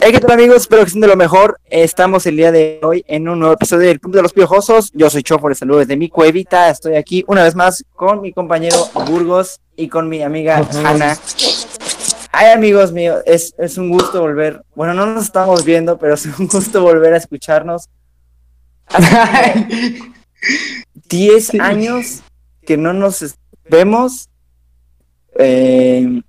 Hey, ¿qué tal amigos? Espero que estén de lo mejor. Estamos el día de hoy en un nuevo episodio del Club de los Piojosos. Yo soy Chofor, saludos desde mi cuevita. Estoy aquí una vez más con mi compañero Burgos y con mi amiga Hanna. Ay, amigos míos, es, es un gusto volver. Bueno, no nos estamos viendo, pero es un gusto volver a escucharnos. Hace 10 años que no nos vemos. Eh,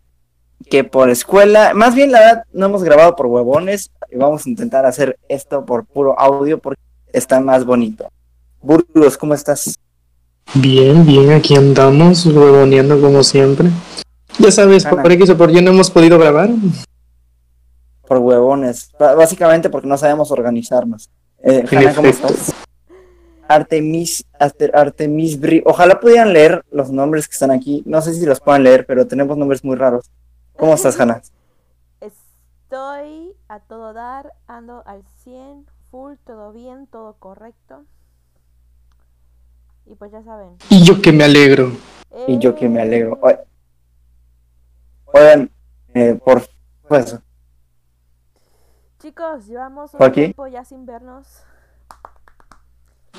que por escuela, más bien la verdad no hemos grabado por huevones y vamos a intentar hacer esto por puro audio porque está más bonito. Burgos, ¿cómo estás? Bien, bien, aquí andamos, huevoneando como siempre. Ya sabes, Ana. por X o por Y no hemos podido grabar. Por huevones, básicamente porque no sabemos organizarnos. Eh, Hanna, ¿cómo estás? Artemis, Arte- Artemis Bri, ojalá pudieran leer los nombres que están aquí, no sé si los puedan leer, pero tenemos nombres muy raros. ¿Cómo estás, Hanna? Estoy a todo dar, ando al 100, full, todo bien, todo correcto. Y pues ya saben. Y yo que me alegro. Y yo que me alegro. Eh, Oigan, eh, por pues, Chicos, llevamos ¿Por un aquí? tiempo ya sin vernos.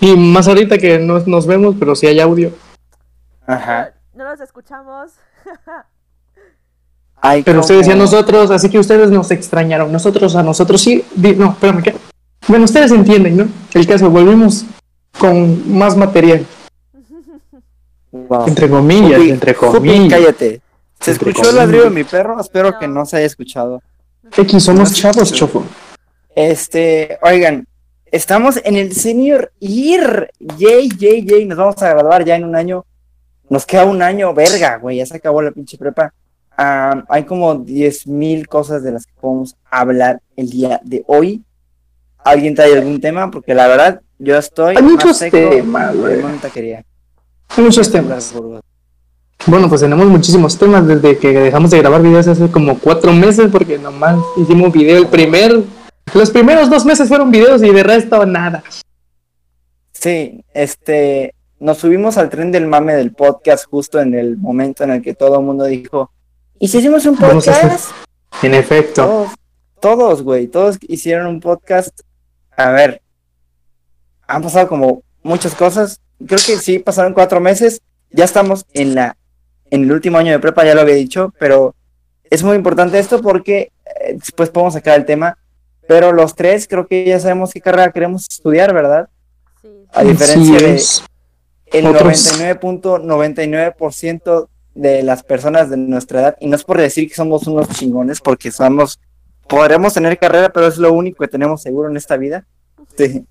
Y más ahorita que no nos vemos, pero si hay audio. ajá. No nos escuchamos. Pero ustedes y a como- nosotros, así que ustedes nos extrañaron. Nosotros a nosotros sí. Di- No, espérame, ¿qué? Bueno, ustedes entienden, ¿no? El caso, volvimos con más material. Wow. Entre comillas, entre comillas. cállate. ¿Se Entre escuchó el ladrido de mi perro? Espero que No. se haya escuchado. X, somos No, chavos, chofo. Este, oigan, estamos en el senior year. Yay, yay, yay. Nos vamos a graduar ya en un año. Nos queda un año, verga, güey. Ya se acabó la pinche prepa. Ah, hay como 10 mil cosas de las que podemos hablar el día de hoy. ¿Alguien trae algún tema? Porque la verdad, yo estoy. Hay muchos seco temas, güey. Hay muchos temas. Bueno, pues tenemos muchísimos temas desde que dejamos de grabar videos hace como cuatro meses, porque nomás hicimos video el primer. Los primeros dos meses fueron videos y de resto nada. Sí, este, nos subimos al tren del mame del podcast justo en el momento en el que todo el mundo dijo, ¿y si hacemos un podcast? En efecto, Todos, güey, todos hicieron un podcast. A ver, han pasado como muchas cosas. Creo que sí, pasaron cuatro meses. Ya estamos en la, en el último año de prepa, ya lo había dicho, pero es muy importante esto porque eh, después podemos sacar el tema. Pero los tres creo que ya sabemos qué carrera queremos estudiar, ¿verdad? Sí. A diferencia Así de el Otros- 99.99% de las personas de nuestra edad, y no es por decir que somos unos chingones, porque somos, podremos tener carrera, pero es lo único que tenemos seguro en esta vida. Sí.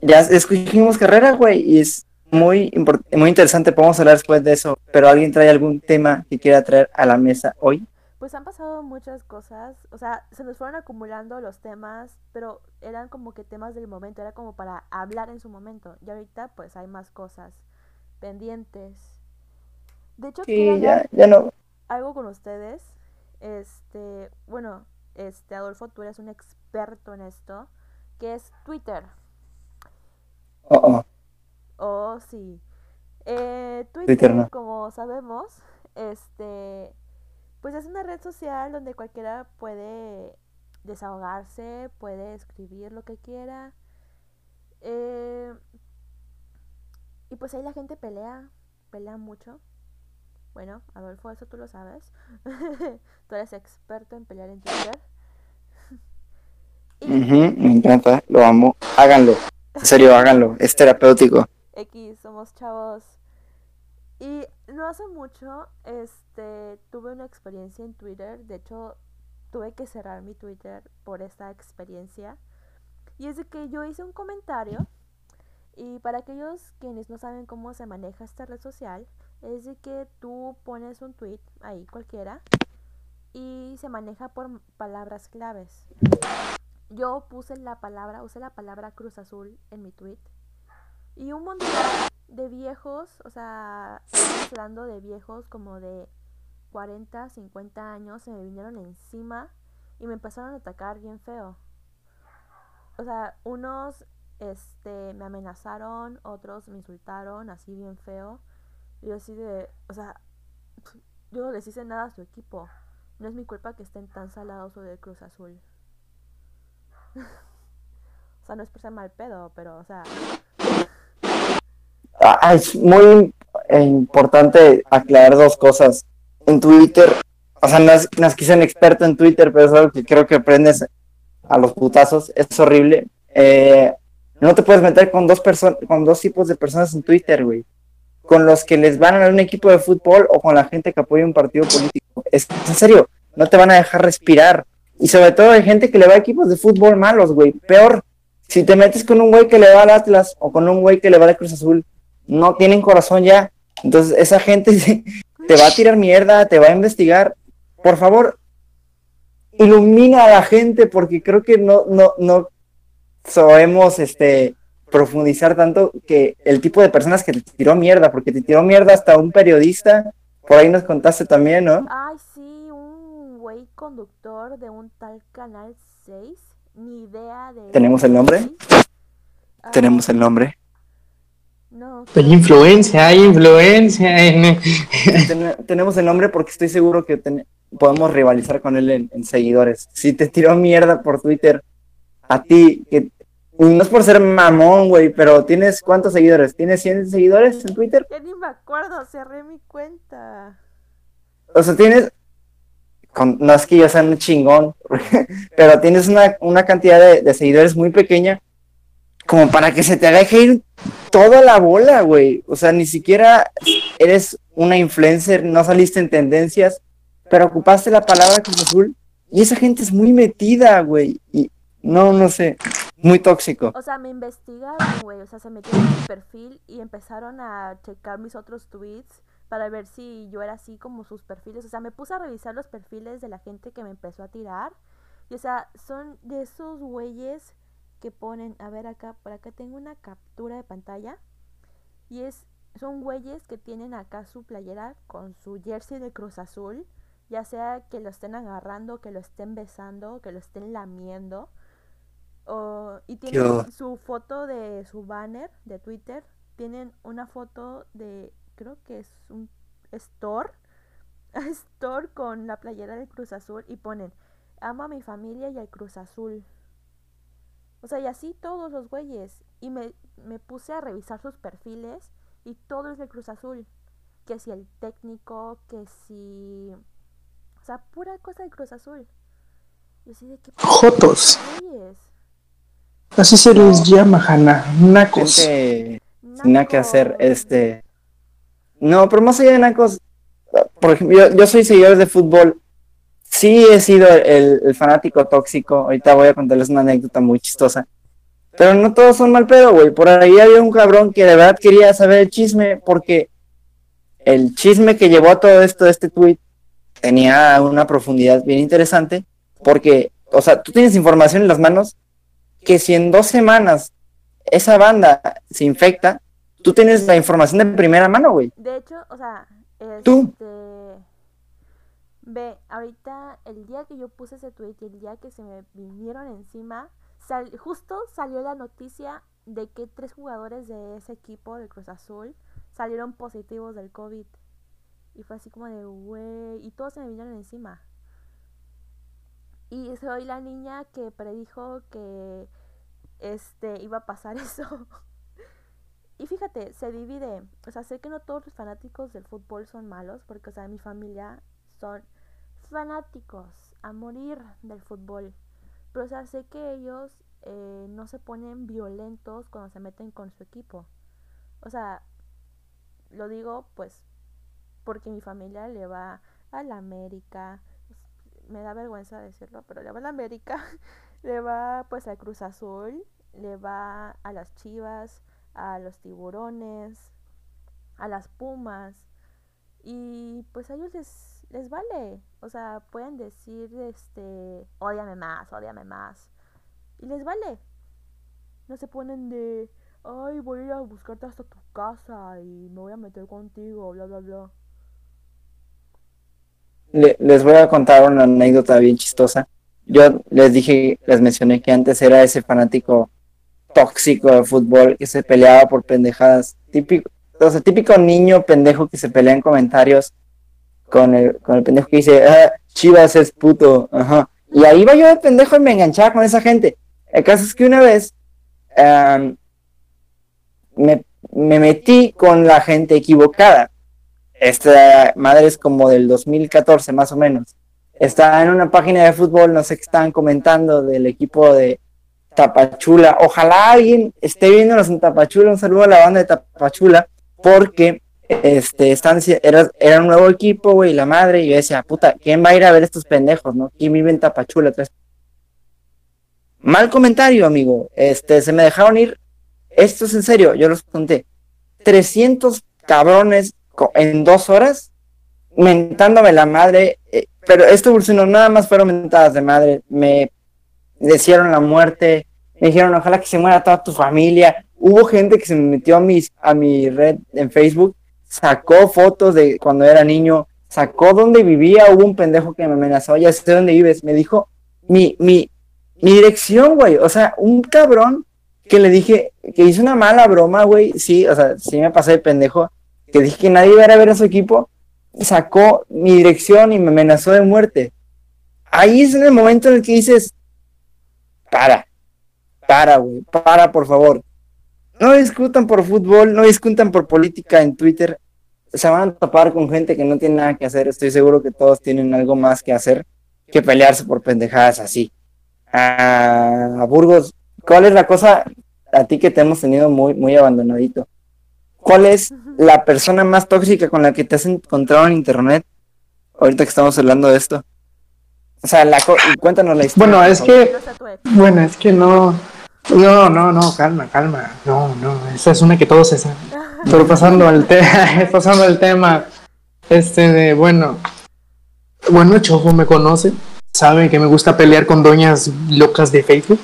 Ya escogimos carrera, güey, y es muy, muy interesante, podemos hablar después de eso, pero ¿alguien trae algún tema que quiera traer a la mesa hoy? Pues han pasado muchas cosas, o sea, se nos fueron acumulando los temas, pero eran como que temas del momento, era como para hablar en su momento. Y ahorita pues hay más cosas pendientes. De hecho, quiero Sí, ya, hablar ya no. algo con ustedes. Este, bueno, este Adolfo, tú eres un experto en esto, que es Twitter. Oh, oh. Oh, sí. Eh, Twitter, Twitter no. como sabemos, este, pues es una red social donde cualquiera puede desahogarse, puede escribir lo que quiera. eh, y pues ahí la gente pelea, pelea mucho. Bueno, Adolfo, eso tú lo sabes. tú eres experto en pelear en Twitter. Y- me encanta, lo amo. Háganlo, en serio, háganlo, es terapéutico. X, somos chavos. Y no hace mucho, este, tuve una experiencia en Twitter. De hecho, tuve que cerrar mi Twitter por esta experiencia. Y es de que yo hice un comentario. Y para aquellos quienes no saben cómo se maneja esta red social, es de que tú pones un tweet ahí cualquiera y se maneja por palabras claves. Yo puse la palabra, usé la palabra Cruz Azul en mi tweet y un montón de viejos, o sea, hablando de viejos como de 40, 50 años, se me vinieron encima y me empezaron a atacar bien feo. O sea, unos este me amenazaron, otros me insultaron así bien feo. Y así de, o sea, yo no les hice nada a su equipo. No es mi culpa que estén tan salados o del Cruz Azul. o sea, no es por ser mal pedo, pero, o sea... Ah, es muy importante aclarar dos cosas. En Twitter, o sea, no es, que sea un experto en Twitter, pero es algo que creo que aprendes a los putazos, es horrible. Eh, no te puedes meter con dos con dos tipos de personas en Twitter, güey. Con los que les van a un equipo de fútbol o con la gente que apoya un partido político. Es en serio, no te van a dejar respirar. Y sobre todo hay gente que le va a equipos de fútbol malos, güey. Peor, si te metes con un güey que le va al Atlas o con un güey que le va al Cruz Azul, no tienen corazón ya. Entonces esa gente te va a tirar mierda, te va a investigar. Por favor, ilumina a la gente porque creo que no, no, no sabemos este, profundizar tanto que el tipo de personas que te tiró mierda, porque te tiró mierda hasta un periodista, por ahí nos contaste también, ¿no? Ay, sí, un güey conductor de un tal Canal 6, ni idea de... ¿Tenemos el nombre? ¿Tenemos el nombre? No. Hay influencia, hay influencia. tenemos el nombre porque estoy seguro que podemos rivalizar con él en, seguidores. Si te tiró mierda por Twitter a ti, que no es por ser mamón, güey, pero tienes cuántos seguidores? ¿Tienes 100 seguidores en Twitter? Ya ni me acuerdo, cerré mi cuenta. O sea, tienes no es que yo sea un chingón, pero tienes una, una cantidad de, de, seguidores muy pequeña como para que se te haga ir toda la bola, güey. O sea, ni siquiera eres una influencer, no saliste en tendencias, pero ocupaste la palabra Cruz Azul y esa gente es muy metida, güey. Y no, no sé, muy tóxico. O sea, me investigaron, güey. O sea, se metieron en mi perfil y empezaron a checar mis otros tweets para ver si yo era así como sus perfiles. O sea, me puse a revisar los perfiles de la gente que me empezó a tirar. Y o sea, son de esos güeyes que ponen, a ver acá, por acá tengo una captura de pantalla. Y es, son güeyes que tienen acá su playera con su jersey de Cruz Azul ya sea que lo estén agarrando, que lo estén besando, que lo estén lamiendo. Y tienen su foto de su banner de Twitter. Tienen una foto de, creo que es un store. store con la playera del Cruz Azul y ponen, amo a mi familia y al Cruz Azul. O sea, y así todos los güeyes. Y me, me puse a revisar sus perfiles y todo es de Cruz Azul. Que si el técnico, que si o sea, pura cosa de Cruz Azul. Y así de Jotos. Así se les llama, Hanna. Nacos. Nada que hacer, este. No, pero más allá de Nacos, por ejemplo, yo, soy seguidor de fútbol. Sí he sido el, fanático tóxico. Ahorita voy a contarles una anécdota muy chistosa. Pero no todos son mal pedo, güey. Por ahí había un cabrón que de verdad quería saber el chisme porque el chisme que llevó a todo esto este tweet tenía una profundidad bien interesante, porque, o sea, tú tienes información en las manos que si en dos semanas esa banda se infecta, tú tienes la información de primera mano, güey. De hecho, o sea, tú. Este, ve, ahorita el día que yo puse ese tweet y el día que se me vinieron encima, justo salió la noticia de que tres jugadores de ese equipo de Cruz Azul salieron positivos del COVID. Y fue así como de, güey, y todos se me vinieron encima. Y soy la niña que predijo que este iba a pasar eso. y fíjate, se divide. O sea, sé que no todos los fanáticos del fútbol son malos, porque, o sea, mi familia son fanáticos a morir del fútbol. Pero, o sea, sé que ellos eh, no se ponen violentos cuando se meten con su equipo. O sea, lo digo, pues, porque mi familia le va a la América, me da vergüenza decirlo, pero le va a la América, le va pues al Cruz Azul, le va a las Chivas, a los Tiburones, a las Pumas y pues a ellos les, les vale, o sea, pueden decir este, odiame más, odiame más y les vale. No se ponen de, ay, voy a ir a buscarte hasta tu casa y me voy a meter contigo, bla, bla, bla les voy a contar una anécdota bien chistosa. Yo les dije, les mencioné que antes era ese fanático tóxico de fútbol que se peleaba por pendejadas. Típico, o típico niño pendejo que se pelea en comentarios con el, con el pendejo que dice, ah, Chivas es puto, ajá. Y ahí iba yo de pendejo y me enganchaba con esa gente. El caso es que una vez me, me, metí con la gente equivocada. Esta madre es como del 2014 más o menos. Estaba en una página de fútbol, no sé qué estaban comentando del equipo de Tapachula. Ojalá alguien esté viéndonos en Tapachula. Un saludo a la banda de Tapachula, porque este, están, era, era un nuevo equipo, güey, la madre. Y yo decía, puta, ¿quién va a ir a ver estos pendejos, no? ¿Quién vive en Tapachula? Mal comentario, amigo. Este, se me dejaron ir. Esto es en serio, yo los conté. 300 cabrones en dos horas mentándome la madre. Eh, pero esto evolucionó, nada más fueron mentadas de madre. Me desearon la muerte. Me dijeron, ojalá que se muera toda tu familia. Hubo gente que se me metió a, mis, a mi red en Facebook, sacó fotos de cuando era niño, sacó dónde vivía. Hubo un pendejo que me amenazó, ya sé dónde vives. Me dijo mi, mi, mi dirección, güey. O sea, un cabrón que le dije que hizo una mala broma, güey. Sí, o sea, sí me pasé de pendejo. Que dije que nadie iba a ver a su equipo. Sacó mi dirección y me amenazó de muerte. Ahí es en el momento en el que dices, para, para, güey, para, por favor. No discutan por fútbol, no discutan por política en Twitter. Se van a topar con gente que no tiene nada que hacer. Estoy seguro que todos tienen algo más que hacer que pelearse por pendejadas así. A, Burgos, ¿cuál es la cosa a ti que te hemos tenido muy, muy abandonadito? ¿Cuál es la persona más tóxica con la que te has encontrado en internet? Ahorita que estamos hablando de esto. O sea, la cuéntanos la historia. Bueno, es que. Bueno, es que no. No, no, no, calma, calma. No, no, esa es una que todos se saben. Pero pasando al, tema pasando al tema, este de, bueno, bueno, Chojo me conoce, sabe que me gusta pelear con doñas locas de Facebook.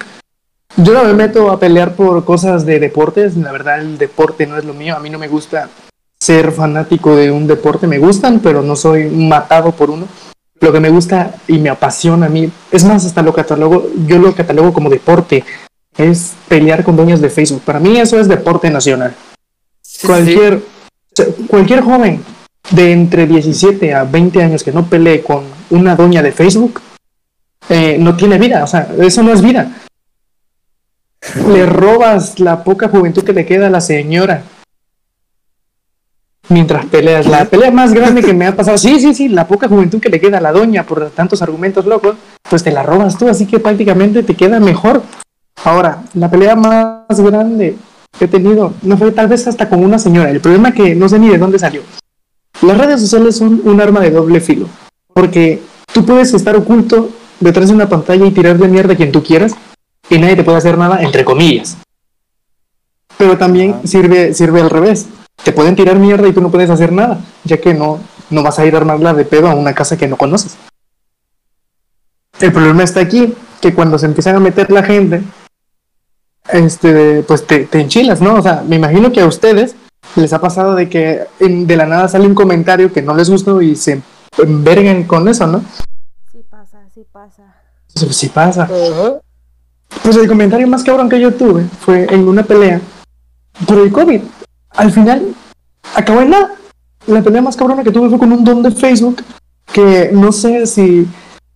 Yo no me meto a pelear por cosas de deportes, la verdad el deporte no es lo mío, a mí no me gusta ser fanático de un deporte, me gustan, pero no soy matado por uno lo que me gusta y me apasiona a mí, es más, hasta lo catalogo, yo lo catalogo como deporte, es pelear con dueños de Facebook. Para mí eso es deporte nacional. cualquier, cualquier joven de entre 17 a 20 años que no pelee con una doña de Facebook, eh, no tiene vida, o sea, eso no es vida. Le robas la poca juventud que le queda a la señora mientras peleas. La pelea más grande que me ha pasado, sí, sí, sí, la poca juventud que le queda a la doña por tantos argumentos locos, pues te la robas tú, así que prácticamente te queda mejor. Ahora, la pelea más grande que he tenido no fue tal vez hasta con una señora. El problema es que no sé ni de dónde salió. Las redes sociales son un arma de doble filo, porque tú puedes estar oculto detrás de una pantalla y tirar de mierda a quien tú quieras y nadie te puede hacer nada, entre comillas. Pero también sirve, sirve al revés te pueden tirar mierda y tú no puedes hacer nada, ya que no, no vas a ir a armarla de pedo a una casa que no conoces. El problema está aquí, que cuando se empiezan a meter la gente, este, pues te, enchilas, ¿no? O sea, me imagino que a ustedes les ha pasado de que de la nada sale un comentario que no les gustó y se enverguen con eso, ¿no? Sí pasa, sí pasa. Sí, pasa. Pues el comentario más cabrón que yo tuve fue en una pelea por el COVID al final acabó en nada. La pelea más cabrona que tuve fue con un don de Facebook que no sé si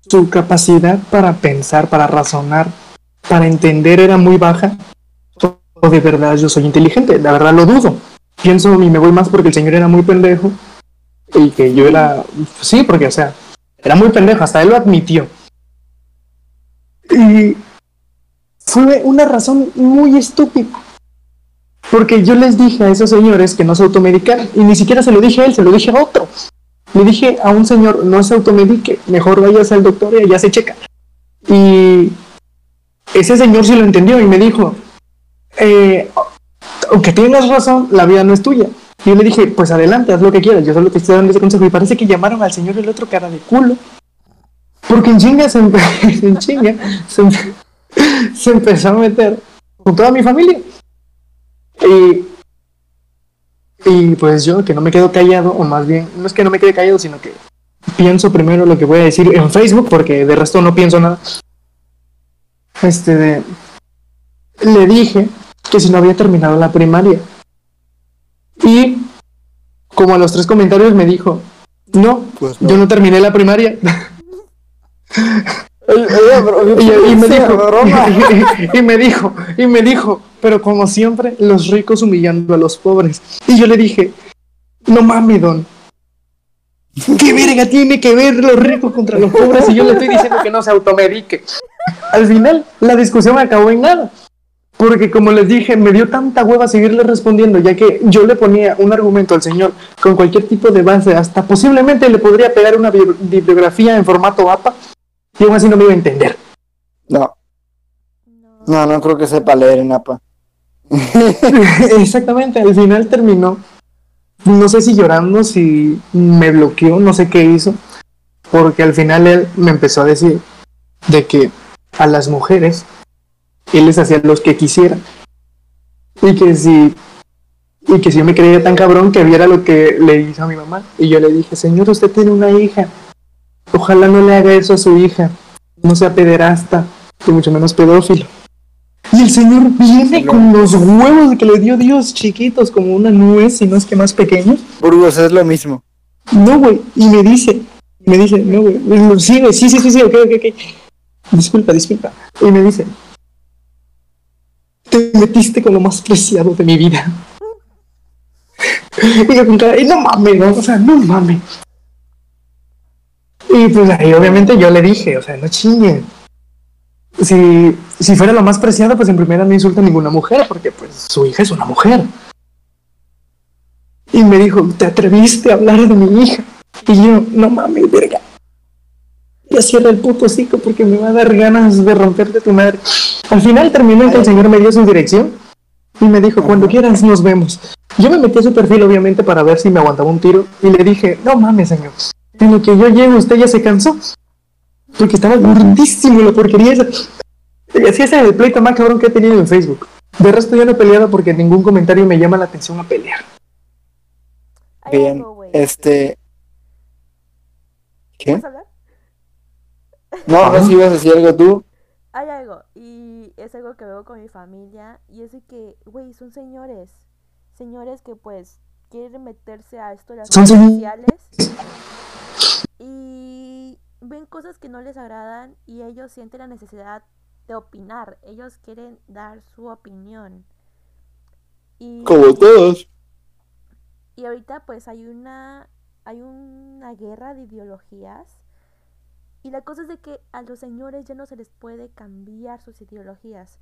su capacidad para pensar, para razonar, para entender era muy baja o de verdad yo soy inteligente. La verdad lo dudo. Pienso y me voy más porque el señor era muy pendejo y que yo era... Sí, porque o sea, era muy pendejo, hasta él lo admitió. Y fue una razón muy estúpida porque yo les dije a esos señores que no se automedican y ni siquiera se lo dije a él, se lo dije a otro. Le dije a un señor, no se automedique, mejor vayas al doctor y ya se checa. Y ese señor sí lo entendió y me dijo, eh, aunque tienes razón, la vida no es tuya. Y yo le dije, pues adelante, haz lo que quieras, yo solo te estoy dando ese consejo. Y parece que llamaron al señor el otro cara de culo. Porque en chinga se, en empezó a meter con toda mi familia. Y, y pues yo que no me quedo callado, o más bien, no es que no me quede callado, sino que pienso primero lo que voy a decir en Facebook, porque de resto no pienso nada. Este de, le dije que si no había terminado la primaria. Y como a los tres comentarios me dijo, no, pues yo no terminé la primaria. y, me dijo, y me dijo, y me dijo, pero como siempre, los ricos humillando a los pobres. Y yo le dije, no mames, don. ¿Qué verga tiene que ver los ricos contra los pobres? Y yo le estoy diciendo que no se automedique. Al final, la discusión acabó en nada. Porque como les dije, me dio tanta hueva seguirle respondiendo, ya que yo le ponía un argumento al señor con cualquier tipo de base, hasta posiblemente le podría pegar una bibliografía en formato APA, y aún así no me iba a entender. No. No, no creo que sepa leer en APA. Exactamente, al final terminó, no sé si llorando, si me bloqueó, no sé qué hizo, porque al final él me empezó a decir de que a las mujeres él les hacía los que quisieran. Y que si y que si yo me creía tan cabrón que viera lo que le hizo a mi mamá. Y yo le dije, señor, usted tiene una hija. Ojalá no le haga eso a su hija. No sea pederasta, y mucho menos pedófilo. Y el señor viene con los huevos que le dio Dios chiquitos, como una nuez, y no es que más pequeños. Burgos es lo mismo. No, güey. Y me dice, me dice, no, güey. Sí, güey, sí, sí, sí, sí, ok, ok, ok. Disculpa, disculpa. Y me dice, te metiste con lo más preciado de mi vida. y yo con cara, y no mames, ¿no? O sea, no mames. Y pues ahí obviamente yo le dije, o sea, no chingue. Si, si fuera lo más preciado, pues en primera no insulta a ninguna mujer, porque pues su hija es una mujer. Y me dijo, ¿te atreviste a hablar de mi hija? Y yo, no mames, verga. Ya cierra el puto hocico porque me va a dar ganas de romperte tu madre. Al final terminó que el señor me dio su dirección y me dijo, cuando quieras nos vemos. Yo me metí a su perfil obviamente para ver si me aguantaba un tiro y le dije, no mames señor, en lo que yo llego usted ya se cansó. Porque estaba gordísimo la porquería esa. Y así es el pleito más cabrón que he tenido en Facebook. De resto ya no he peleado porque ningún comentario me llama la atención a pelear. Bien, este... ¿Qué? No, no, si ibas a decir algo tú. Hay algo, y es algo que veo con mi familia, y es de que, güey, son señores. Señores que, pues, quieren meterse a esto de las redes sociales. Y ven cosas que no les agradan, y ellos sienten la necesidad de opinar. Ellos quieren dar su opinión. Y, Como todos. Y ahorita, pues, hay una, hay una guerra de ideologías y la cosa es de que a los señores ya no se les puede cambiar sus ideologías.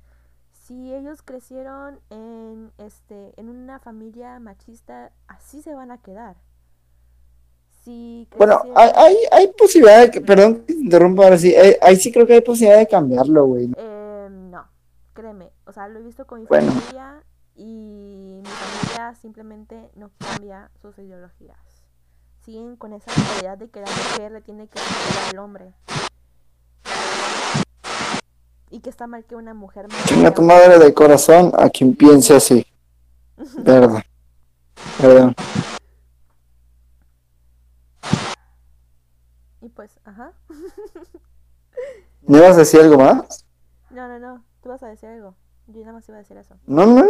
Si ellos crecieron en este en una familia machista, así se van a quedar. Si bueno, hay, hay, hay, posibilidad de que, perdón que interrumpa ahora sí, eh, ahí sí creo que hay posibilidad de cambiarlo, güey. Eh, no, créeme, o sea, lo he visto con mi familia y mi familia simplemente no cambia sus ideologías siguen con esa mentalidad de que la mujer le tiene que respetar al hombre. Y que está mal que una mujer... Chinga tu madre de corazón a quien piense así. Perdón. Perdón. Pues, ajá. ¿Me ibas a decir algo más? No, no, no. Tú vas a decir algo. Yo nada más iba a decir eso. No, no, no.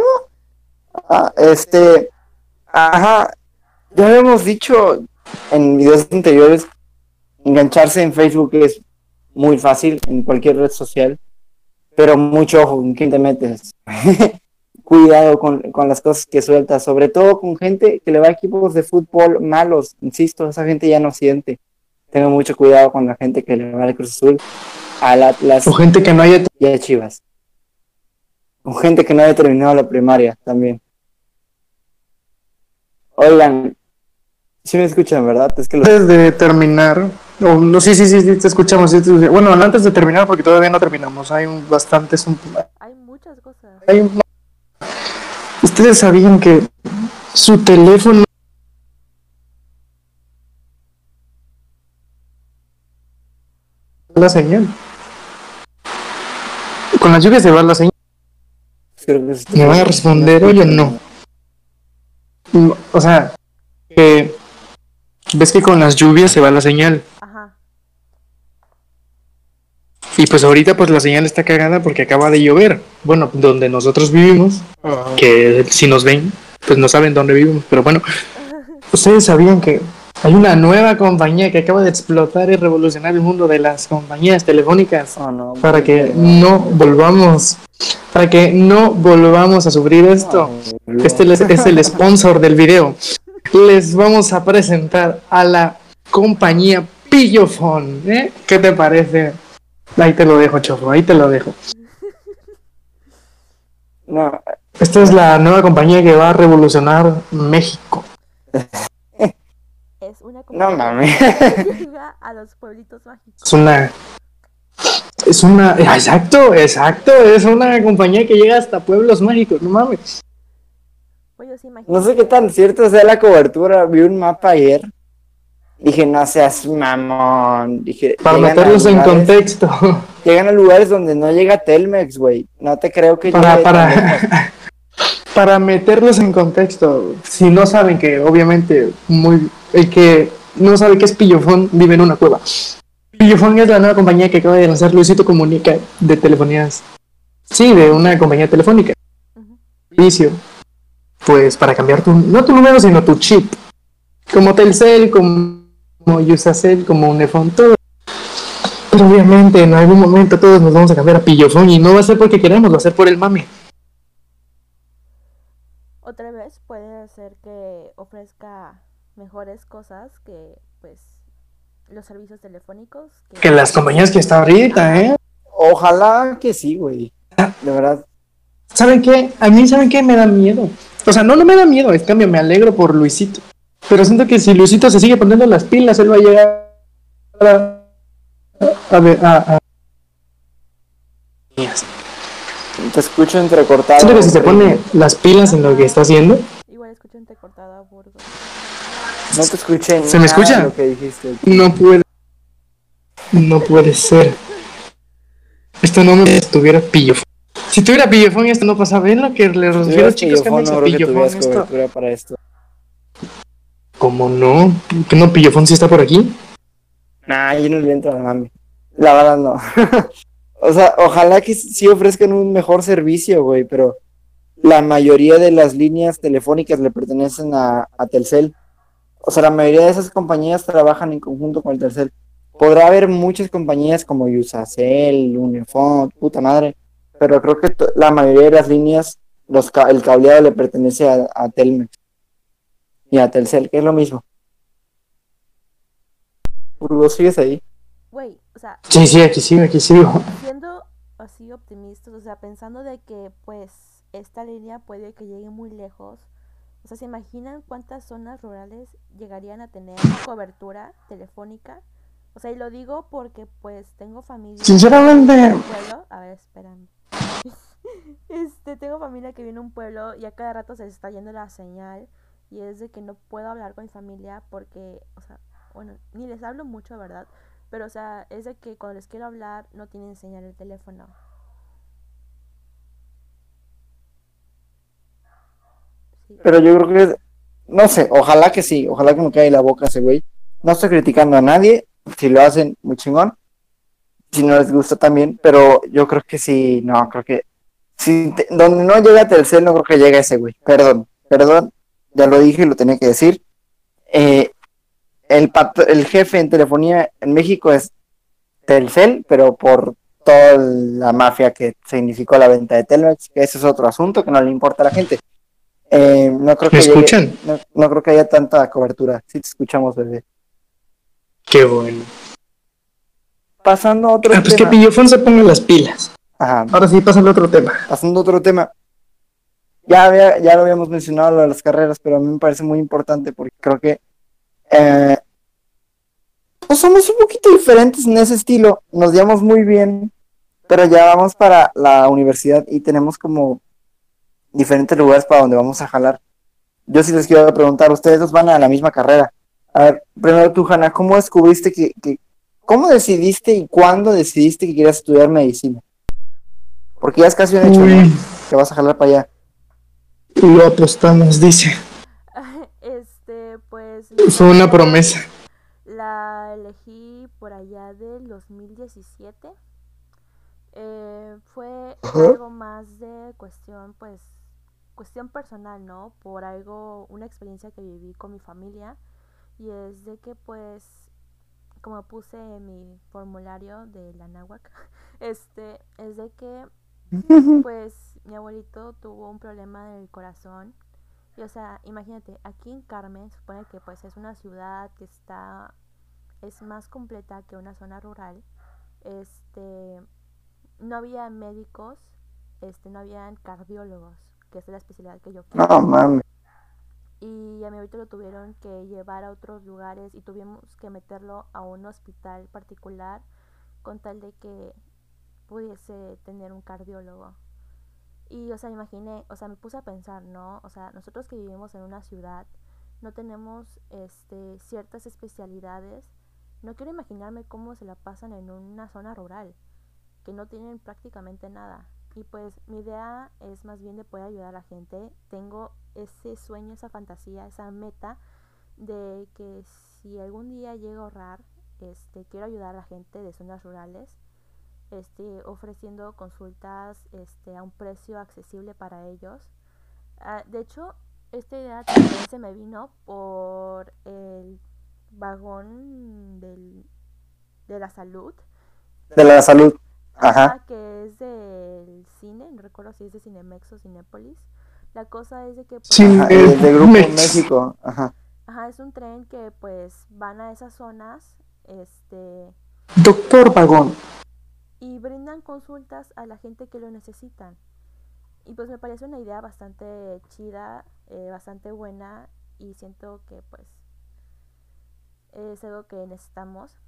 Ah, este. Ajá. Ya habíamos dicho, en videos anteriores, engancharse en Facebook es muy fácil en cualquier red social, pero mucho ojo con quién te metes. Cuidado con, con, las cosas que sueltas, sobre todo con gente que le va a equipos de fútbol malos. Insisto, esa gente ya no siente. Tengo mucho cuidado con la gente que le va al Cruz Azul, al Atlas. O gente que no haya. Y a Chivas. O gente que no haya terminado la primaria también. Oigan, Sí me escuchan, ¿verdad? Es que Antes de terminar, o no, sí, sí, sí, te escuchamos. bueno, antes de terminar, porque todavía no terminamos, hay un, bastantes... Hay muchas cosas. Ustedes sabían que su teléfono... La señal. Con las lluvias se va la señal. ¿Me van a responder hoy o no? O sea, que ¿Ves que con las lluvias se va la señal? Ajá. Y pues ahorita pues la señal está cagada porque acaba de llover. Bueno, donde nosotros vivimos, que si nos ven, pues no saben dónde vivimos. Pero bueno, ustedes sabían que Hay una nueva compañía que acaba de explotar y revolucionar el mundo de las compañías telefónicas Oh, no, para que no volvamos, para que no volvamos a sufrir esto. No, Este es es el sponsor del video. Les vamos a presentar a la compañía Pillofon. ¿eh? ¿Qué te parece? Ahí te lo dejo, Chofo, ahí te lo dejo. No, Esta es la nueva compañía que va a revolucionar México. No mames. llega a los pueblitos mágicos. Es una. Es una. Exacto, exacto. Es una compañía que llega hasta pueblos mágicos, no mames. No sé qué tan cierto sea la cobertura. Vi un mapa ayer. Dije, no seas mamón. Dije, Para meterlos en contexto. Llegan a lugares donde no llega Telmex, güey. No te creo que Para, para, para meterlos en contexto. Si no saben que, obviamente, muy. El que no sabe qué es Pillofón vive en una cueva. Pillofón es la nueva compañía que acaba de lanzar Luisito Comunica de telefonías. Sí, de una compañía telefónica. Servicio, pues para cambiar tu, no tu número, sino tu chip. Como Telcel, como, como Usacell, como Unifón, todo. Pero obviamente en algún momento todos nos vamos a cambiar a Pillofón y no va a ser porque queremos, va a ser por el mame. Otra vez puede ser que ofrezca mejores cosas que pues los servicios telefónicos que, Que las compañías que está ahorita, ¿eh? Ojalá que sí, güey. De verdad. ¿Saben qué? A mí, ¿saben qué? Me da miedo. O sea, no, no me da miedo, en cambio me alegro por Luisito. Pero siento que si Luisito se sigue poniendo las pilas, él va a llegar a... A ver, a... a- Te escucho entrecortado. Siento que si se pone las pilas en lo que está haciendo, igual escucho entrecortado a Burgos. No te escuché. ¿Se me escucha? de Lo que dijiste. no puede... No puede ser. Esto no me estuviera pillofón. Si tuviera pillofón, esto no pasaba. ¿Ven lo que Si refiero, chicos? pillofón, Cámbiense no que pillofón. tuvieras Esto. cobertura para esto. ¿Cómo no? ¿Que no pillofón si está por aquí? Nah, yo no le entro a la mami. La verdad no. o sea, ojalá que sí ofrezcan un mejor servicio, güey, pero la mayoría de las líneas telefónicas le pertenecen a, a Telcel. O sea, la mayoría de esas compañías trabajan en conjunto con el Telcel. Podrá haber muchas compañías como Usacell, Unifón, puta madre, pero creo que to- la mayoría de las líneas, los ca- el cableado le pertenece a, a Telmex y a Telcel, que es lo mismo. Burgos, ¿sigues ahí? Güey, o sea, Sí, sí, aquí sigo, aquí sigo. siendo así optimistas, o sea, pensando de que pues esta línea puede que llegue muy lejos. O sea, ¿se imaginan cuántas zonas rurales llegarían a tener cobertura telefónica? O sea, y lo digo porque pues tengo familia Sinceramente, en un pueblo. A ver, espérame. Este, tengo familia que vive en un pueblo y a cada rato se les está yendo la señal y es de que no puedo hablar con mi familia porque, o sea, bueno, ni les hablo mucho, ¿verdad? Pero, o sea, es de que cuando les quiero hablar no tienen señal el teléfono. Pero yo creo que, no sé, ojalá que sí, ojalá que me caiga la boca ese güey. No estoy criticando a nadie, si lo hacen, muy chingón. Si no les gusta también, pero yo creo que sí, no, creo que, donde no llega Telcel, no creo que llegue ese güey. Perdón, perdón, ya lo dije y lo tenía que decir. Eh, el, el jefe en telefonía en México es Telcel, pero por toda la mafia que significó la venta de Telmex, que ese es otro asunto que no le importa a la gente. Eh, no creo que ¿me llegue- escuchan? no, no creo que haya tanta cobertura. Sí te escuchamos, bebé. Qué bueno. Pasando a otro Ah, pues que tema. Pillofón se ponga las pilas. Ajá, Ahora sí, pásale otro tema. pasando a otro tema. Ya, había- ya lo habíamos mencionado lo de las carreras, pero a mí me parece muy importante porque creo que eh, pues somos un poquito diferentes en ese estilo. Nos llevamos muy bien, pero ya vamos para la universidad y tenemos como diferentes lugares para donde vamos a jalar. Yo sí les quiero preguntar, ustedes dos van a la misma carrera. A ver, primero tú, Hanna, ¿cómo descubriste que, que, cómo decidiste y cuándo decidiste que querías estudiar medicina? Porque ya es casi un hecho, que vas a jalar para allá. lo apostamos, dice. Este, pues... Fue una promesa. La elegí por allá del 2017. Eh, fue algo más de cuestión, pues, cuestión personal, ¿no? Por algo, una experiencia que viví con mi familia. Y es de que pues, como puse en mi formulario de la náhuac, este, es de que pues mi abuelito tuvo un problema del corazón. Y o sea, imagínate, aquí en Carmen supone que pues es una ciudad que está es más completa que una zona rural. Este no había médicos, este no habían cardiólogos, que es la especialidad que yo quiero. No mames. Y a mi abuelito lo tuvieron que llevar a otros lugares y tuvimos que meterlo a un hospital particular con tal de que pudiese tener un cardiólogo. Y, o sea, imaginé, o sea, me puse a pensar, ¿no? O sea, nosotros que vivimos en una ciudad, no tenemos este, ciertas especialidades. No quiero imaginarme cómo se la pasan en una zona rural, que no tienen prácticamente nada. Y pues mi idea es más bien de poder ayudar a la gente. Tengo ese sueño, esa fantasía, esa meta de que si algún día llego a ahorrar, este, quiero ayudar a la gente de zonas rurales este, ofreciendo consultas este, a un precio accesible para ellos. Ah, de hecho, esta idea también se me vino por el vagón del, de la salud. De la salud, ajá. Que es del cine, no recuerdo si es de Cinemex o Cinépolis. La cosa es de que... Pues, sí, es de Grupo México, ajá. Ajá, es un tren que pues van a esas zonas, este... Doctor Vagón y brindan consultas a la gente que lo necesitan. Y pues me parece una idea bastante chida, eh, bastante buena y siento que pues es algo que necesitamos.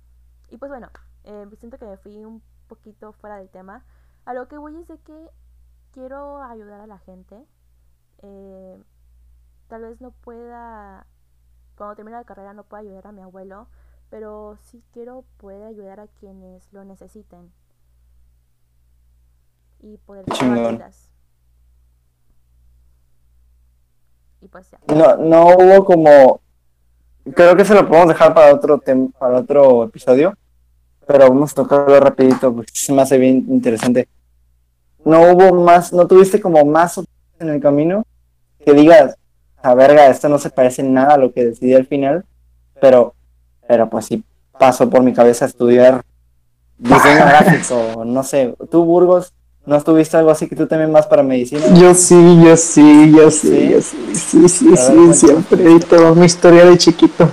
Y pues bueno, eh, siento que me fui un poquito fuera del tema. A lo que voy es de que quiero ayudar a la gente. Eh, tal vez no pueda, cuando termine la carrera no pueda ayudar a mi abuelo, pero sí quiero poder ayudar a quienes lo necesiten y poder Y pues ya. No, no hubo como creo que se lo podemos dejar para otro tema, para otro episodio, pero vamos a tocarlo rapidito porque se me hace bien interesante. No hubo más, no tuviste como más en el camino que digas, a verga, esto no se parece nada a lo que decidí al final, pero, pero pues sí pasó por mi cabeza estudiar diseño gráfico, no sé, tú Burgos, ¿No estuviste algo así que tú también vas para medicina? Yo sí, yo sí, yo sí, yo sí, sí, sí, sí, siempre y toda mi historia de chiquito.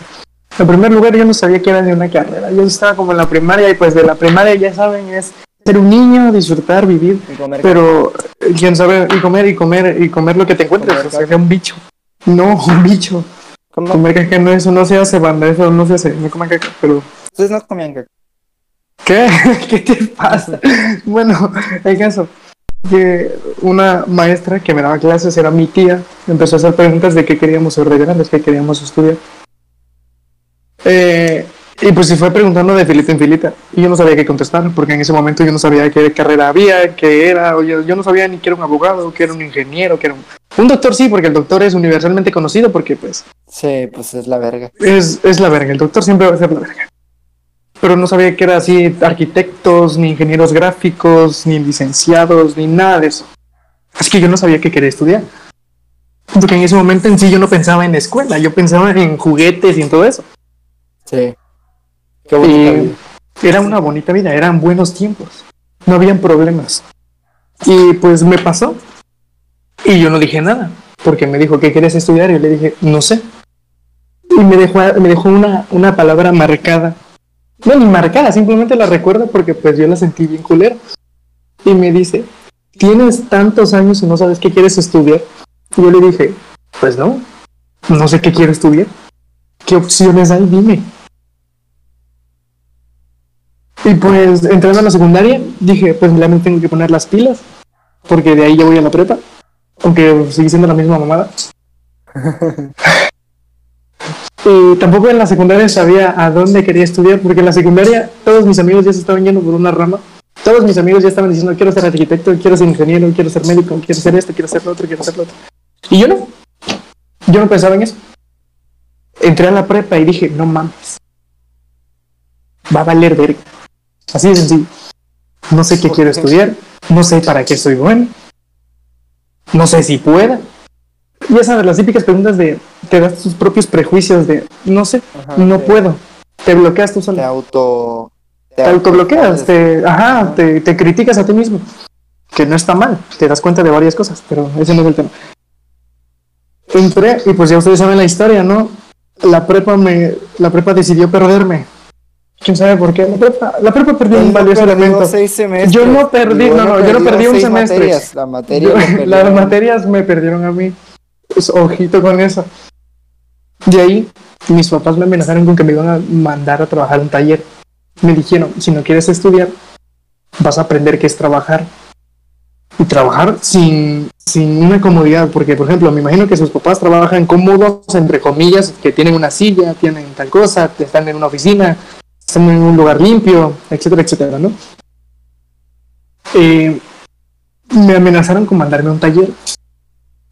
En primer lugar, yo no sabía que era de una carrera. Yo estaba como en la primaria y pues de la primaria, ya saben, es ser un niño, disfrutar, vivir. pero, quién sabe, y comer, y comer, y comer lo que te encuentres, o sea, un bicho. No, un bicho. Comer caca no, eso no se hace, banda, eso no se hace, no comen caca, pero... Ustedes no comían caca. ¿Qué? ¿Qué te pasa? bueno, el caso que una maestra que me daba clases era mi tía, empezó a hacer preguntas de qué queríamos ser de grandes, qué queríamos estudiar. Eh, y pues se fue preguntando de filita en filita. Y yo no sabía qué contestar, porque en ese momento yo no sabía qué carrera había, qué era. Yo, yo no sabía ni que era un abogado, que era un ingeniero, que era un... Un doctor sí, porque el doctor es universalmente conocido, porque pues... Sí, pues es la verga. Es, es la verga, el doctor siempre va a ser la verga pero no sabía que era así arquitectos, ni ingenieros gráficos, ni licenciados, ni nada de eso. Es que yo no sabía qué quería estudiar. Porque en ese momento en sí yo no pensaba en escuela, yo pensaba en juguetes y en todo eso. Sí. Qué era una bonita vida, eran buenos tiempos. No habían problemas. Y pues me pasó. Y yo no dije nada, porque me dijo, ¿qué quieres estudiar? Y yo le dije, no sé. Y me dejó, me dejó una, una palabra marcada no, ni marcada, simplemente la recuerdo porque pues yo la sentí bien culera. Y me dice, tienes tantos años y no sabes qué quieres estudiar. Y yo le dije, pues no, no sé qué quiero estudiar. ¿Qué opciones hay? Dime. Y pues entrando a la secundaria, dije, pues me tengo que poner las pilas, porque de ahí ya voy a la prepa, aunque sigue siendo la misma mamada. Y tampoco en la secundaria sabía a dónde quería estudiar, porque en la secundaria todos mis amigos ya se estaban yendo por una rama. Todos mis amigos ya estaban diciendo, quiero ser arquitecto, quiero ser ingeniero, quiero ser médico, quiero ser esto, quiero ser lo otro, quiero ser lo otro. Y yo no. Yo no pensaba en eso. Entré a la prepa y dije, no mames. Va a valer verga. Así de sencillo. No sé qué quiero estudiar, no sé para qué soy bueno, no sé si pueda. ya sabes, las típicas preguntas de te das tus propios prejuicios de no sé, Ajá, no te- puedo. Te bloqueas tú Te solo. auto. Te autobloqueas, autopones. te, ajá, Ajá. te, te criticas a ti mismo. Que no está mal, te das cuenta de varias cosas, pero ese no es el tema. Entré y pues ya ustedes saben la historia, ¿no? La prepa me, la prepa decidió perderme. ¿Quién sabe por qué? La prepa, la prepa perdió un valioso elemento. seis semestres. Yo no perdí, no, no, yo no perdí un semestre. materias, La materia Yo- las materias me perdieron a mí. Pues, ojito con eso. De ahí, mis papás me amenazaron con que me iban a mandar a trabajar un taller. Me dijeron, si no quieres estudiar, vas a aprender qué es trabajar. Y trabajar sin, sin una comodidad, porque por ejemplo, me imagino que sus papás trabajan cómodos, entre comillas, que tienen una silla, tienen tal cosa, están en una oficina, en un lugar limpio, etcétera, etcétera, ¿no? Eh, me amenazaron con mandarme a un taller.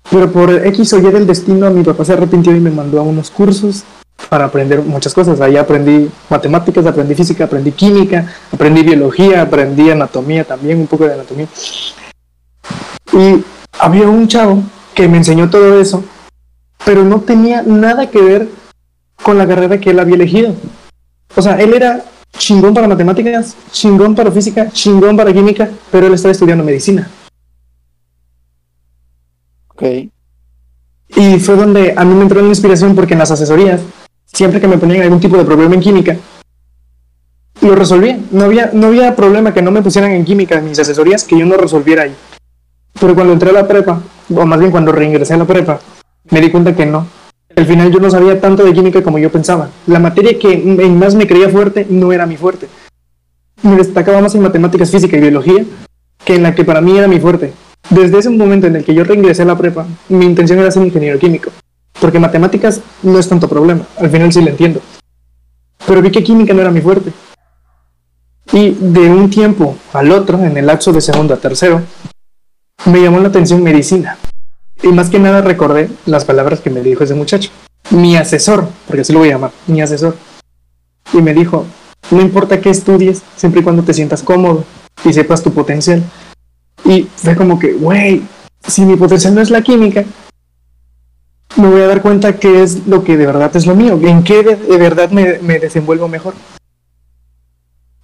Pero por X o Y del destino, mi papá se arrepintió y me mandó a unos cursos para aprender muchas cosas. Ahí aprendí matemáticas, aprendí física, aprendí química, aprendí biología, aprendí anatomía también, un poco de anatomía. Y había un chavo que me enseñó todo eso, pero no tenía nada que ver con la carrera que él había elegido. O sea, él era chingón para matemáticas, chingón para física, chingón para química, pero él estaba estudiando medicina. Ok. Y fue donde a mí me entró la inspiración porque en las asesorías, siempre que me ponían algún tipo de problema en química, lo resolvía. No había, no había problema que no me pusieran en química en mis asesorías que yo no resolviera ahí. Pero cuando entré a la prepa, o más bien cuando reingresé a la prepa, me di cuenta que no. Al final yo no sabía tanto de química como yo pensaba. La materia que más me creía fuerte no era mi fuerte. Me destacaba más en matemáticas, física y biología que en la que para mí era mi fuerte. Desde ese momento en el que yo reingresé a la prepa, mi intención era ser ingeniero químico, porque matemáticas no es tanto problema, al final sí lo entiendo. Pero vi que química no era mi fuerte. Y de un tiempo al otro, en el lapso de segundo a tercero, me llamó la atención medicina. Y más que nada recordé las palabras que me dijo ese muchacho, mi asesor, porque así lo voy a llamar, mi asesor. Y me dijo, no importa qué estudies, siempre y cuando te sientas cómodo y sepas tu potencial. Y fue como que, güey, si mi potencial no es la química, me voy a dar cuenta qué es lo que de verdad es lo mío, en qué de, verdad me, me desenvuelvo mejor.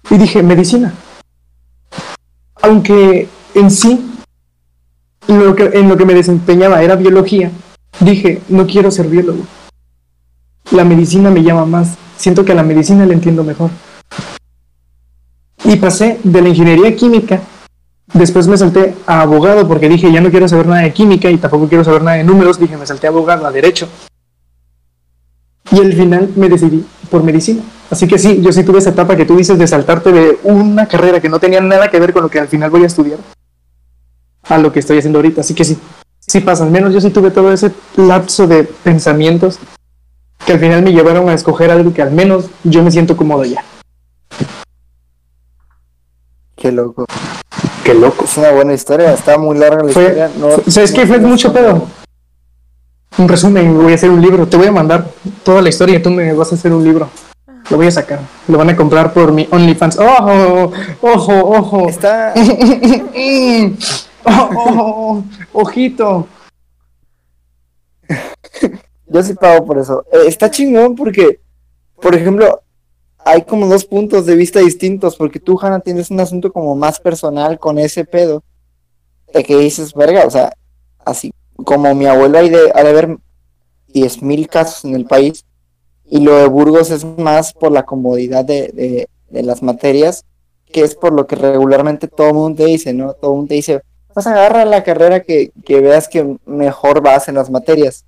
Y dije, medicina. Aunque en sí, en lo que me desempeñaba era biología, dije, no quiero ser biólogo. La medicina me llama más. Siento que a la medicina la entiendo mejor. Y pasé de la ingeniería química Después me salté a abogado porque dije, ya no quiero saber nada de química y tampoco quiero saber nada de números. Dije, me salté a abogado, a derecho. Y al final me decidí por medicina. Así que sí, yo sí tuve esa etapa que tú dices de saltarte de una carrera que no tenía nada que ver con lo que al final voy a estudiar a lo que estoy haciendo ahorita. Así que sí, sí pasa. Al menos yo sí tuve todo ese lapso de pensamientos que al final me llevaron a escoger algo que al menos yo me siento cómodo ya. Qué loco. Qué loco. Es una buena historia, está muy larga la Fue- historia. No, fue- ¿Sabes qué? Fue no- mucho pedo. Un resumen, voy a hacer un libro. Te voy a mandar toda la historia y tú me vas a hacer un libro. Lo voy a sacar. Lo van a comprar por mi OnlyFans. ¡Ojo! ¡Ojo! ¡Ojo! Está, ¡Oh, oh, oh! ojito yo sí pago por eso. Eh, está chingón porque, por ejemplo, hay como dos puntos de vista distintos, porque tú, Hannah, tienes un asunto como más personal con ese pedo, de que dices, verga, o sea, así como mi abuelo hay de, ha de haber 10.000 casos en el país, y lo de Burgos es más por la comodidad de, de, de las materias, que es por lo que regularmente todo el mundo te dice, ¿no? Todo el mundo te dice, vas a agarrar la carrera que, que veas que mejor vas en las materias.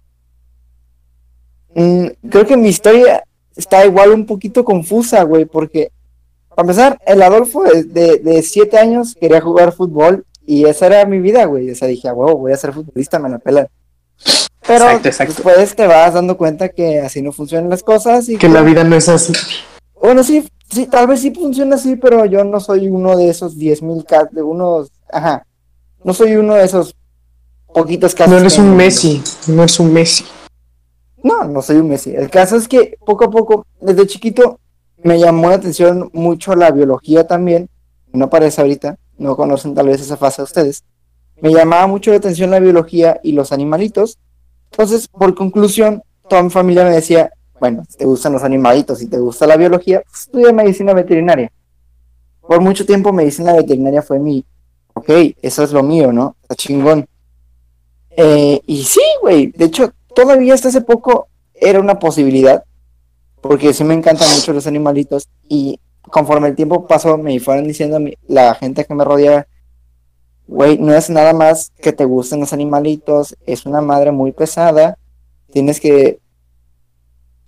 Mm, creo que mi historia está igual un poquito confusa, güey, porque para empezar, el Adolfo de, de, siete años quería jugar fútbol y esa era mi vida, güey. O sea, dije, a huevo, voy a ser futbolista, me la pelan. Pero Exacto, exacto. después te vas dando cuenta que así no funcionan las cosas y que la vida no es así. bueno, sí, sí, tal vez sí funciona así, pero yo no soy uno de esos 10.000 casos, de unos, ajá, no soy uno de esos poquitos casos. No eres un Messi, no eres un Messi. No, no soy un Messi. El caso es que poco a poco, desde chiquito, me llamó la atención mucho la biología también. No parece ahorita, no conocen tal vez esa fase ustedes. Me llamaba mucho la atención la biología y los animalitos. Entonces, por conclusión, toda mi familia me decía, bueno, si te gustan los animalitos, si te gusta la biología, pues, estudia medicina veterinaria. Por mucho tiempo medicina veterinaria fue mi, ok, eso es lo mío, ¿no? Está chingón. Eh, y sí, güey, de hecho, todavía hasta hace poco era una posibilidad, porque sí me encantan mucho los animalitos y conforme el tiempo pasó me fueron diciendo la gente que me rodeaba, güey, no es nada más que te gusten los animalitos, es una madre muy pesada, tienes que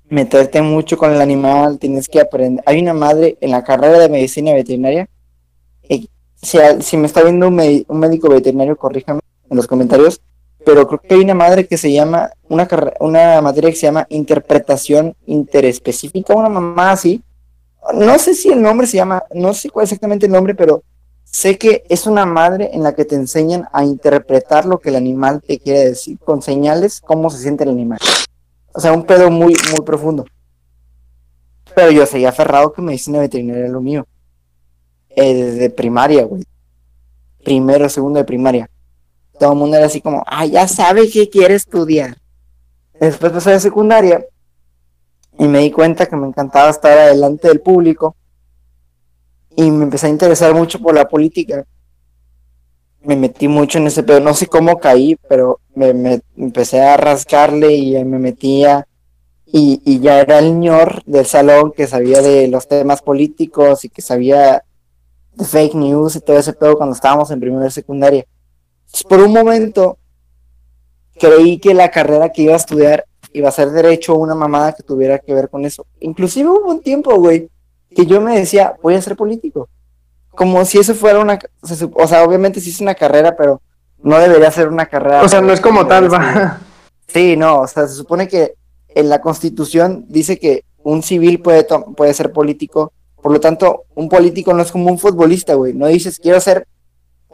meterte mucho con el animal, tienes que aprender. Hay una madre en la carrera de medicina veterinaria, y si, me está viendo un, un médico veterinario, corríjame en los comentarios, pero creo que hay una madre que se llama, una, una materia que se llama interpretación interespecífica, una mamá así. No sé si el nombre se llama, no sé cuál exactamente el nombre, pero sé que es una madre en la que te enseñan a interpretar lo que el animal te quiere decir, con señales, cómo se siente el animal. O sea, un pedo muy, muy profundo. Pero yo seguía aferrado que medicina veterinaria era lo mío. Eh, desde primaria, güey. Primero, segundo de primaria todo el mundo era así como, ah, ya sabe que quiere estudiar. Después pasé a secundaria y me di cuenta que me encantaba estar adelante del público y me empecé a interesar mucho por la política. Me metí mucho en ese pedo, no sé cómo caí, pero me, empecé a rascarle y me metía y, y, ya era el ñor del salón que sabía de los temas políticos y que sabía de fake news y todo ese pedo cuando estábamos en primera secundaria por un momento creí que la carrera que iba a estudiar iba a ser derecho una mamada que tuviera que ver con eso. Inclusive hubo un tiempo, güey, que yo me decía, voy a ser político. Como si eso fuera una... O sea, obviamente sí es una carrera, pero no debería ser una carrera. O sea, no es como tal, va. Sí, no, o sea, se supone que en la constitución dice que un civil puede, puede ser político. Por lo tanto, un político no es como un futbolista, güey. No dices, quiero ser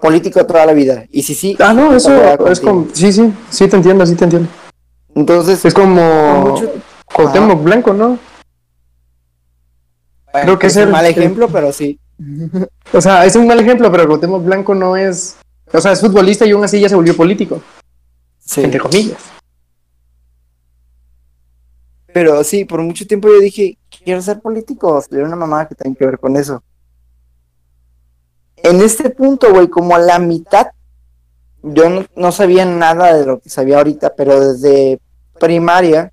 político toda la vida. Y si sí. Ah, no, eso es como. Sí, sí, sí te entiendo, sí te entiendo. Entonces. Es como. Mucho... Blanco, ¿no? Creo que es, un mal ejemplo, pero sí. O sea, es un mal ejemplo, pero Cuauhtémoc Blanco no es. O sea, es futbolista y aún así ya se volvió político. Sí. Entre comillas. Pero sí, por mucho tiempo yo dije, quiero ser político, estudiar una mamá que tenga que ver con eso en este punto, güey, como a la mitad, yo no, sabía nada de lo que sabía ahorita, pero desde primaria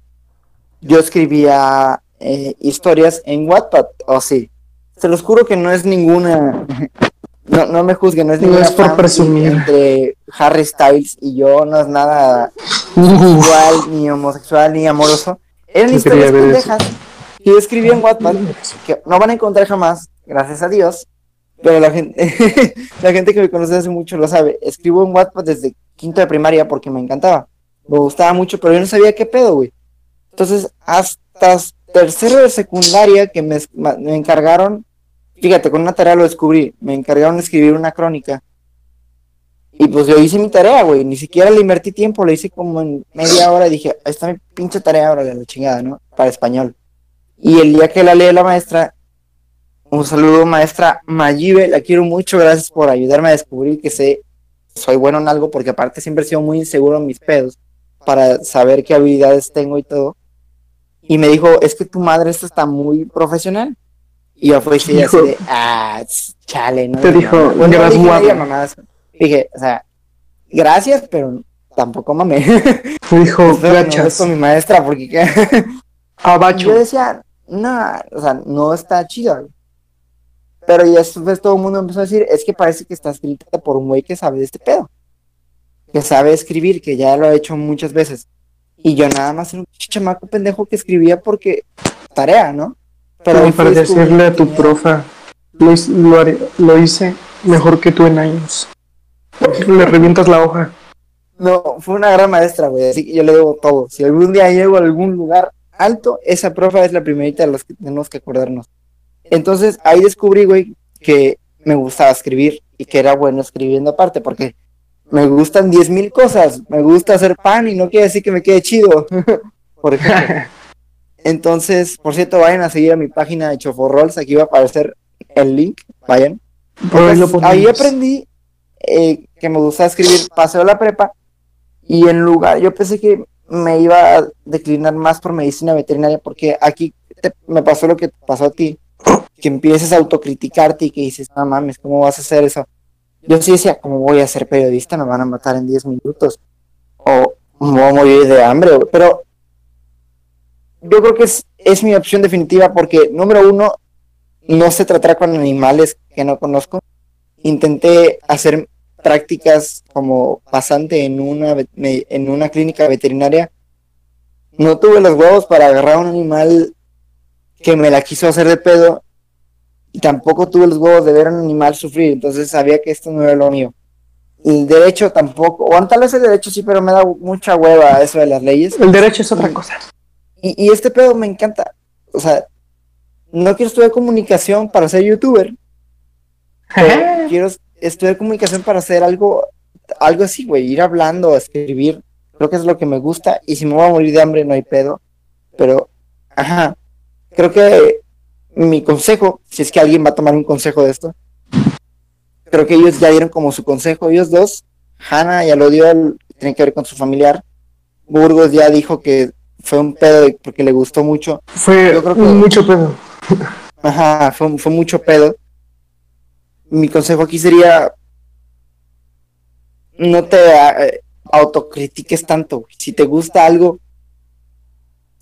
yo escribía eh, historias en Wattpad, o sí. Se los juro que no es ninguna, no, no me juzguen, no es ninguna. No es por presumir. Entre Harry Styles y yo, no es nada igual, ni homosexual, ni amoroso. Eran historias pendejas que yo escribía en Wattpad, que no van a encontrar jamás, gracias a Dios pero la gente, la gente que me conoce hace mucho lo sabe. Escribo en Wattpad desde quinto de primaria porque me encantaba. Me gustaba mucho, pero yo no sabía qué pedo, güey. Entonces, hasta tercero de secundaria que me, me encargaron, fíjate, con una tarea lo descubrí, me encargaron de escribir una crónica. Y pues yo hice mi tarea, güey. Ni siquiera le invertí tiempo, le hice como en media hora y dije, ahí está mi pinche tarea, ahora la chingada, ¿no? Para español. Y el día que la lee la maestra, un saludo, maestra Mayibe, la quiero mucho, gracias por ayudarme a descubrir que sé, soy bueno en algo, porque aparte siempre he sido muy inseguro en mis pedos, para saber qué habilidades tengo y todo. Y me dijo, es que tu madre está muy profesional. Y yo fui así de, ah, chale, ¿no? Te dijo, gracias, dije, o sea, gracias, pero tampoco mame. Me dijo, gracias. con mi maestra, porque ¿qué? Abacho. Yo decía, no, o sea, no está chido. Pero ya después todo el mundo empezó a decir, es que parece que está escrita por un güey que sabe de este pedo. Que sabe escribir, que ya lo ha hecho muchas veces. Y yo nada más era un chamaco pendejo que escribía porque tarea, ¿no? Pero para decirle a tu profa, lo, lo, hice mejor que tú en años. Le revientas la hoja. No, fue una gran maestra, güey, así que yo le debo todo. Si algún día llego a algún lugar alto, esa profa es la primerita de las que tenemos que acordarnos. Entonces ahí descubrí, güey, que me gustaba escribir y que era bueno escribiendo aparte, porque me gustan diez mil cosas. Me gusta hacer pan y no quiere decir que me quede chido, por ejemplo. Entonces, por cierto, vayan a seguir a mi página de Choforrolls, aquí va a aparecer el link, vayan. ahí aprendí eh, que me gustaba escribir, paseo la prepa y en lugar, yo pensé que me iba a declinar más por medicina veterinaria, porque aquí me pasó lo que pasó a ti, que empiezas a autocriticarte y que dices, no mames, ¿cómo vas a hacer eso? Yo sí decía, ¿cómo voy a ser periodista? Me van a matar en 10 minutos. O me voy a morir de hambre, pero yo creo que es, es mi opción definitiva porque, número uno, no se tratará con animales que no conozco. Intenté hacer prácticas como pasante en una, en una clínica veterinaria. No tuve los huevos para agarrar a un animal que me la quiso hacer de pedo y tampoco tuve los huevos de ver a un animal sufrir, entonces sabía que esto no era lo mío. El derecho tampoco, o tal vez el derecho sí, pero me da mucha hueva eso de las leyes. El derecho es otra cosa. Y, y este pedo me encanta. O sea, no quiero estudiar comunicación para ser youtuber. Quiero estudiar comunicación para hacer algo, algo así, güey, ir hablando, escribir. Creo que es lo que me gusta. Y si me voy a morir de hambre, no hay pedo. Pero, ajá, creo que mi consejo, si es que alguien va a tomar un consejo de esto, creo que ellos ya dieron como su consejo, ellos dos. Hannah ya lo dio, tiene que ver con su familiar. Burgos ya dijo que fue un pedo porque le gustó mucho. Fue Yo creo que, mucho pedo. Ajá, fue, fue mucho pedo. Mi consejo aquí sería no te eh, autocritiques tanto. Si te gusta algo,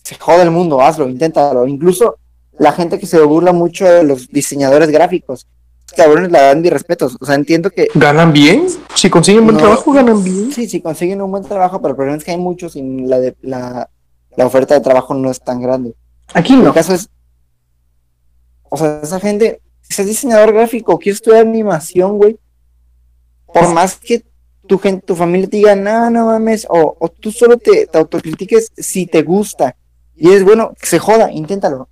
se jode el mundo, hazlo, inténtalo. Incluso la gente que se burla mucho de los diseñadores gráficos, cabrones la dan mis respetos. O sea, entiendo que. ¿Ganan bien? Si consiguen buen trabajo, ganan bien. Sí, si consiguen un buen trabajo, pero el problema es que hay muchos y la, de, la, la oferta de trabajo no es tan grande. Aquí no. El caso es. O sea, esa gente, si diseñador gráfico, quieres estudiar animación, güey. Por más que tu gente, tu familia te diga, no, no mames, o, o tú solo te, te autocritiques si te gusta. Y es bueno, que se joda, inténtalo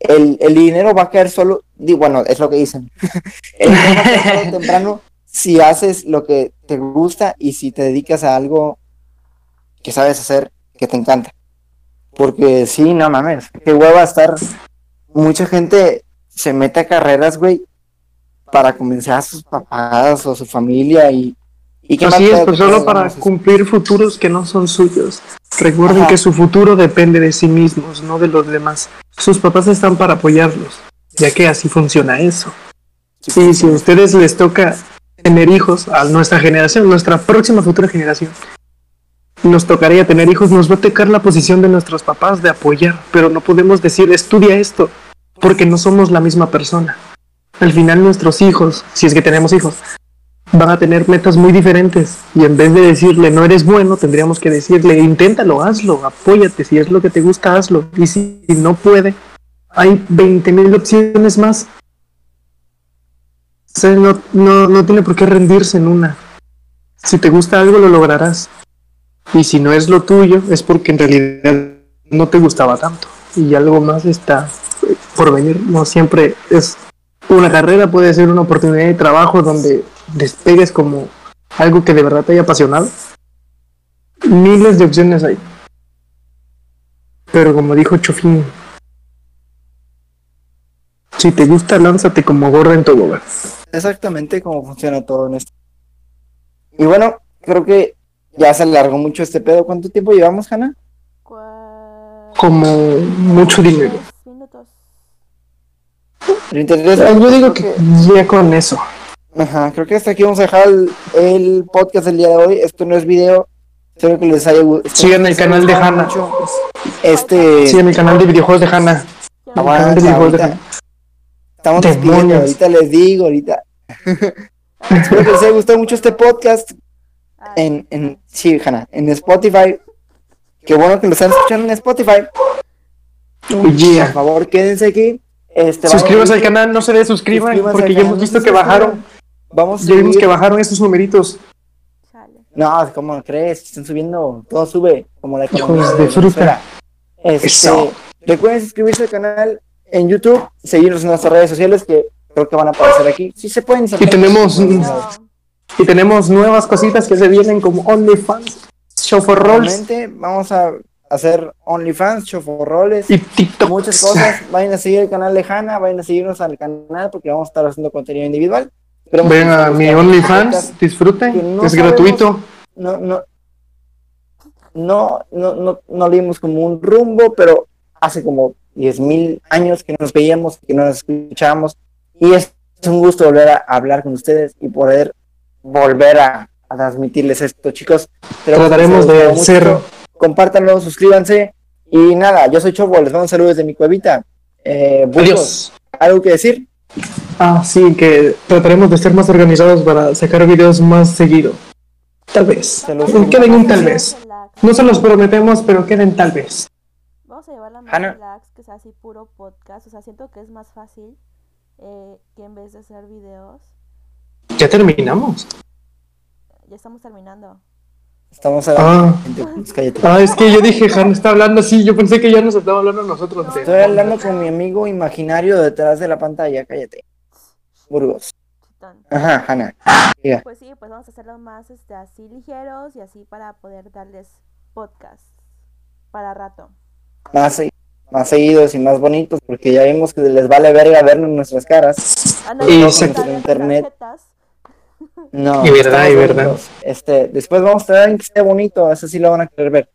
el, el dinero va a caer solo, bueno, es lo que dicen. el dinero va a caer temprano si haces lo que te gusta y si te dedicas a algo que sabes hacer, que te encanta. Porque sí, no mames, qué hueva estar. Mucha gente se mete a carreras, güey, para convencer a sus papás o a su familia y ¿Y Así es, pues solo para cumplir futuros que no son suyos. Recuerden que su futuro depende de sí mismos, no de los demás. Sus papás están para apoyarlos, ya que así funciona eso. Y si a ustedes les toca tener hijos, a nuestra generación, nuestra próxima futura generación, nos tocaría tener hijos, nos va a tocar la posición de nuestros papás de apoyar, pero no podemos decir estudia esto, porque no somos la misma persona. Al final nuestros hijos, si es que tenemos hijos, van a tener metas muy diferentes y en vez de decirle no eres bueno, tendríamos que decirle inténtalo, hazlo, apóyate, si es lo que te gusta, hazlo. Y si no puede, hay 20.000 opciones más. O sea, no, no, no tiene por qué rendirse en una. Si te gusta algo, lo lograrás. Y si no es lo tuyo, es porque en realidad no te gustaba tanto. Y algo más está por venir. No siempre es una carrera, puede ser una oportunidad de trabajo donde despegues como algo que de verdad te haya apasionado, miles de opciones hay. Pero como dijo Chofín, si te gusta, lánzate como gorda en todo lugar. Exactamente como funciona todo en esto. Y bueno, creo que ya se alargó mucho este pedo. ¿Cuánto tiempo llevamos, Hanna? Como mucho dinero. Yo digo que ya con eso. Ajá, creo que hasta aquí vamos a dejar el, podcast del día de hoy. Esto no es video. Espero que les haya gustado. Sigan el canal de Hanna. Este. Sigan el canal de videojuegos de Hanna. Estamos despidiendo, ahorita les digo, ahorita. Espero que les haya gustado mucho este podcast. En, en, sí, Hanna, en Spotify. Qué bueno que lo están escuchando en Spotify. Por favor, quédense aquí. Este, Suscríbanse al canal, no se desuscriban, porque ya hemos visto que bajaron. Vamos ya vimos que bajaron esos numeritos. No, ¿cómo crees? Están subiendo, todo sube, como la Hijos de fruta. Este, recuerden suscribirse al canal en YouTube, seguirnos en nuestras redes sociales que creo que van a aparecer aquí. Sí se pueden. Y tenemos, y tenemos nuevas cositas que se vienen como OnlyFans, Show for Rolls. Vamos a hacer OnlyFans, choforroles y TikTok. Muchas cosas. Vayan a seguir el canal de Hanna, vayan a seguirnos al canal porque vamos a estar haciendo contenido individual. Ven a mi OnlyFans, disfruten, es gratuito. No, no. no, no, no, no le dimos como un rumbo, pero hace como diez mil años que nos veíamos, que nos escuchábamos, y es un gusto volver a hablar con ustedes y poder volver a, a transmitirles esto, chicos. Trataremos de ser... Compártanlo, suscríbanse, y nada, yo soy Chobo, les mando un saludo desde mi cuevita. Eh, Adiós. ¿Algo que decir? Ah, sí, que trataremos de ser más organizados para sacar videos más seguido. Tal vez. Queden un tal vez. No se los prometemos, pero queden tal vez. Vamos a llevarla más relax, que sea así puro podcast. O sea, siento que es más fácil eh, que en vez de hacer videos. Ya terminamos. Ya estamos terminando. Estamos hablando. Ah, pues, cállate. ah, es que yo dije, Han está hablando así. Yo pensé que ya nos estaba hablando a nosotros. Estoy hablando con mi amigo imaginario detrás de la pantalla, cállate. Burgos. Ajá, Hanna. Diga. Pues sí, pues vamos a hacerlos más este, así ligeros y así para poder darles podcast para rato. Más, se- más seguidos y más bonitos, porque ya vimos que les vale verga vernos nuestras caras. Ah, no, Y no, no, Internet. tarjetas. No. Y verdad, y verdad. bonitos. Este, después vamos a traer que esté bonito, eso sí lo van a querer ver.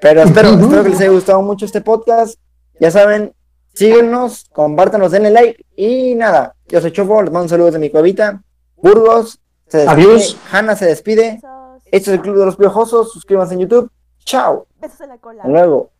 Pero espero, que les haya gustado mucho este podcast. Ya saben, síguenos, compártanos, denle like. Y nada, yo soy Chofo, les mando un saludo desde mi cuevita. Burgos, se despide. Adiós. Hanna se despide. Este es el Club de los Piojosos. Suscríbanse en YouTube. Chao. Besos en la cola. Hasta luego.